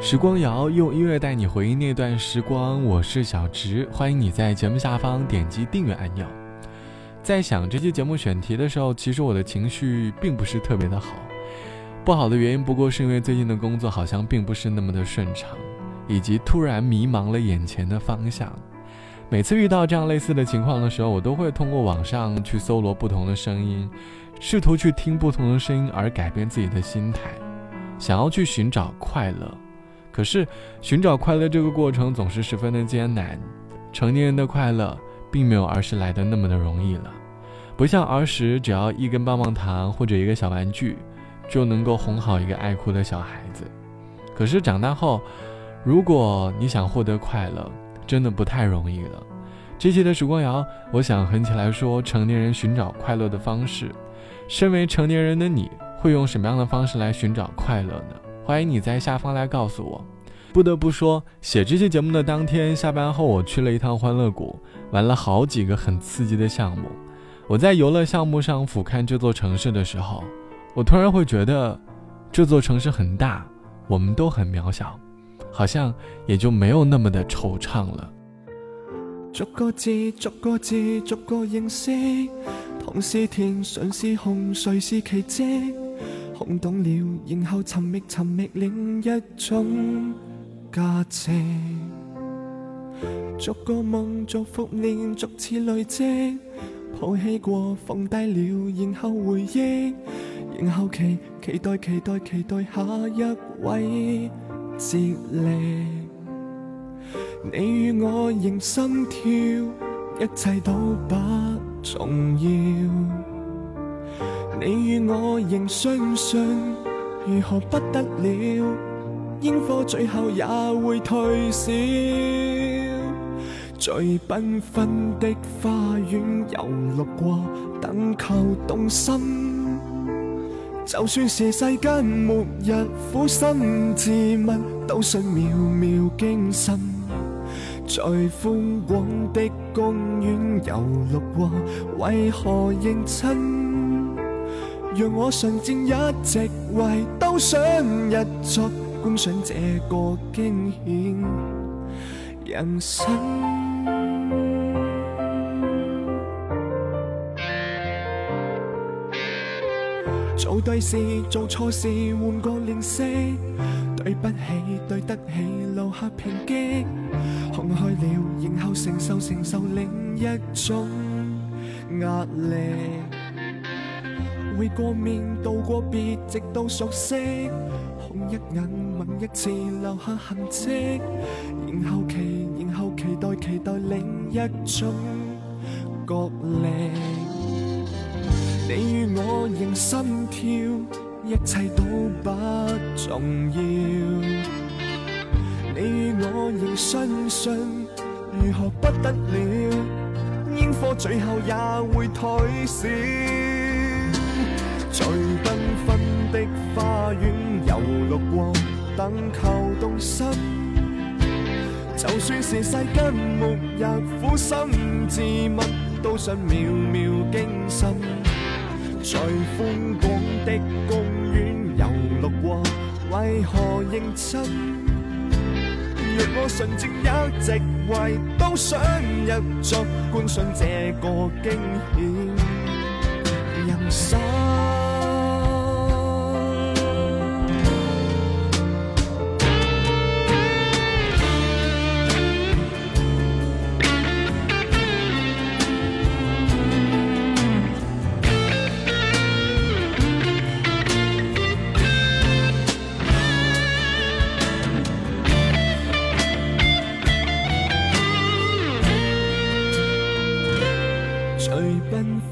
时光谣用音乐带你回忆那段时光，我是小直，欢迎你在节目下方点击订阅按钮。在想这期节目选题的时候，其实我的情绪并不是特别的好，不好的原因不过是因为最近的工作好像并不是那么的顺畅，以及突然迷茫了眼前的方向。每次遇到这样类似的情况的时候，我都会通过网上去搜罗不同的声音，试图去听不同的声音而改变自己的心态，想要去寻找快乐。可是，寻找快乐这个过程总是十分的艰难。成年人的快乐，并没有儿时来的那么的容易了。不像儿时，只要一根棒棒糖或者一个小玩具，就能够哄好一个爱哭的小孩子。可是长大后，如果你想获得快乐，真的不太容易了。这期的时光谣，我想哼起来说成年人寻找快乐的方式。身为成年人的你，会用什么样的方式来寻找快乐呢？欢迎你在下方来告诉我。不得不说，写这期节目的当天下班后，我去了一趟欢乐谷，玩了好几个很刺激的项目。我在游乐项目上俯瞰这座城市的时候，我突然会觉得，这座城市很大，我们都很渺小，好像也就没有那么的惆怅了。逐个字，逐个字，逐个认识，唐是甜，谁是红，谁是奇迹？空懂了，然后寻觅寻觅另一种价值。逐个梦，逐伏念，逐次累积，抱起过，放低了，然后回忆，然后期期待期待期待下一位接力。你与我仍心跳，一切都不重要。你与我仍相信，如何不得了？烟火最后也会退烧。最缤纷的花园游路过，等求动心。就算是世间末日，苦心自问，都信渺渺惊心。在宽广的公园游路过，为何认真？让我纯正一直为，都想一作观赏这个惊险人生。做对事，做错事，换个脸色。对不起，对得起，留下平击。看开了，然后承受承受另一种压力。会过面，道过别，直到熟悉。红一眼，吻一次，留下痕迹。然后期，然后期待，期待另一种角力。你与我仍心跳，一切都不重要。你与我仍相信，如何不得了？烟火最后也会退烧。最缤纷的花园游路过，等求动心。就算是世间末日，苦心自问，都想秒秒惊心。在宽广的公园游路过，为何认真？若我纯正一直为，都想入座观赏这个惊险人生。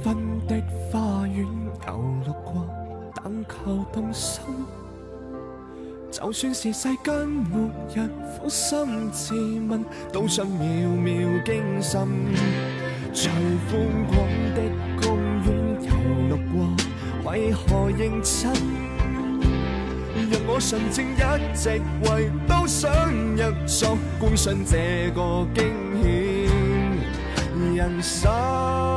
分的花园游绿过，但求动心就算是世间末日，苦心自问，都想秒秒惊心。在宽广的公园游路过，为何认真？让我纯正一直为，都想入。座观赏这个惊险人生。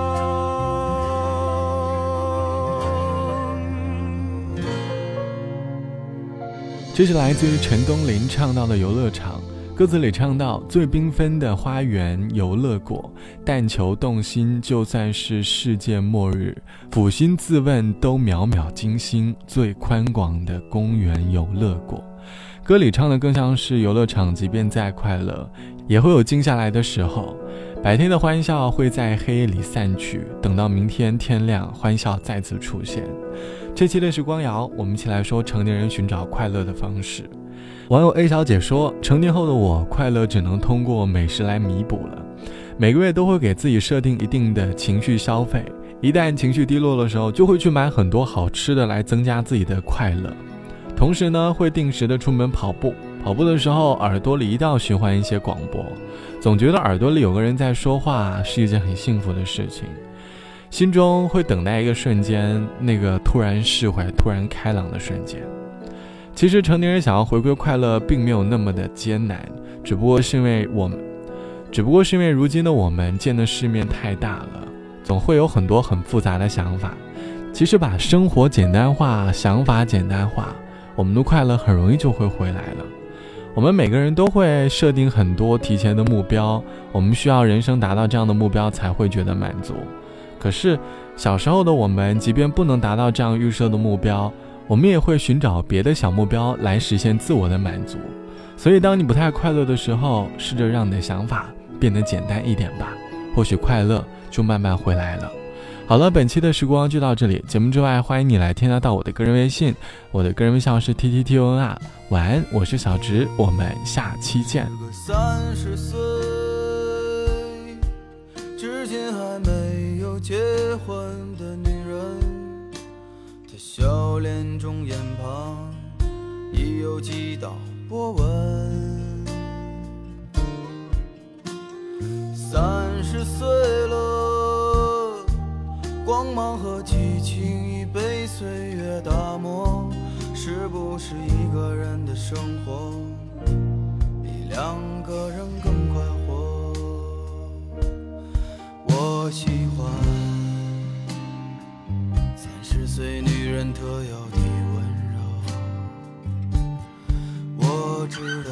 这是来自于陈东林唱到的游乐场。歌词里唱到：“最缤纷的花园游乐果，但求动心，就算是世界末日，抚心自问都渺渺惊心。最宽广的公园游乐果。”歌里唱的更像是游乐场，即便再快乐，也会有静下来的时候。白天的欢笑会在黑夜里散去，等到明天天亮，欢笑再次出现。这期的时光谣，我们一起来说成年人寻找快乐的方式。网友 A 小姐说：“成年后的我，快乐只能通过美食来弥补了。每个月都会给自己设定一定的情绪消费，一旦情绪低落的时候，就会去买很多好吃的来增加自己的快乐。同时呢，会定时的出门跑步，跑步的时候耳朵里一定要循环一些广播，总觉得耳朵里有个人在说话是一件很幸福的事情，心中会等待一个瞬间，那个突然释怀、突然开朗的瞬间。”其实成年人想要回归快乐，并没有那么的艰难，只不过是因为我们，只不过是因为如今的我们见的世面太大了，总会有很多很复杂的想法。其实把生活简单化，想法简单化，我们的快乐很容易就会回来了。我们每个人都会设定很多提前的目标，我们需要人生达到这样的目标才会觉得满足。可是小时候的我们，即便不能达到这样预设的目标。我们也会寻找别的小目标来实现自我的满足，所以当你不太快乐的时候，试着让你的想法变得简单一点吧，或许快乐就慢慢回来了。好了，本期的时光就到这里。节目之外，欢迎你来添加到我的个人微信，我的个人微信号是 t t t o n r。晚安，我是小直，我们下期见。三十岁，至今还没有结婚的女人。她笑脸中眼旁已有几道波纹。三十岁，光芒和激情已被岁月打磨，是不是一个人的生活比两个人更快活？我喜欢。三十岁女人特有的温柔，我知道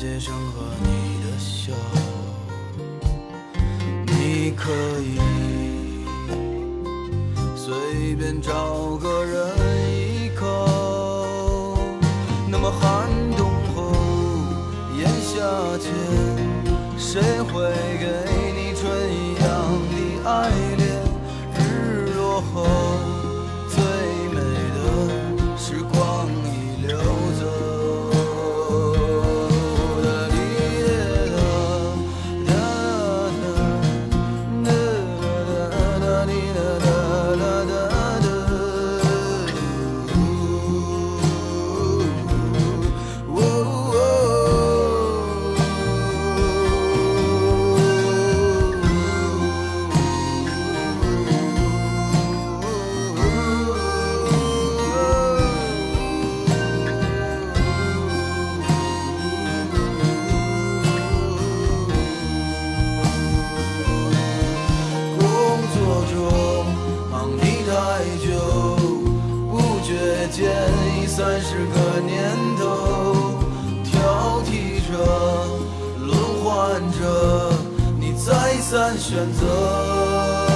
街上和你的笑，你可以随便找个人依靠。那么寒冬后，炎夏前。谁会给这年头挑剔着轮换着你再三选择。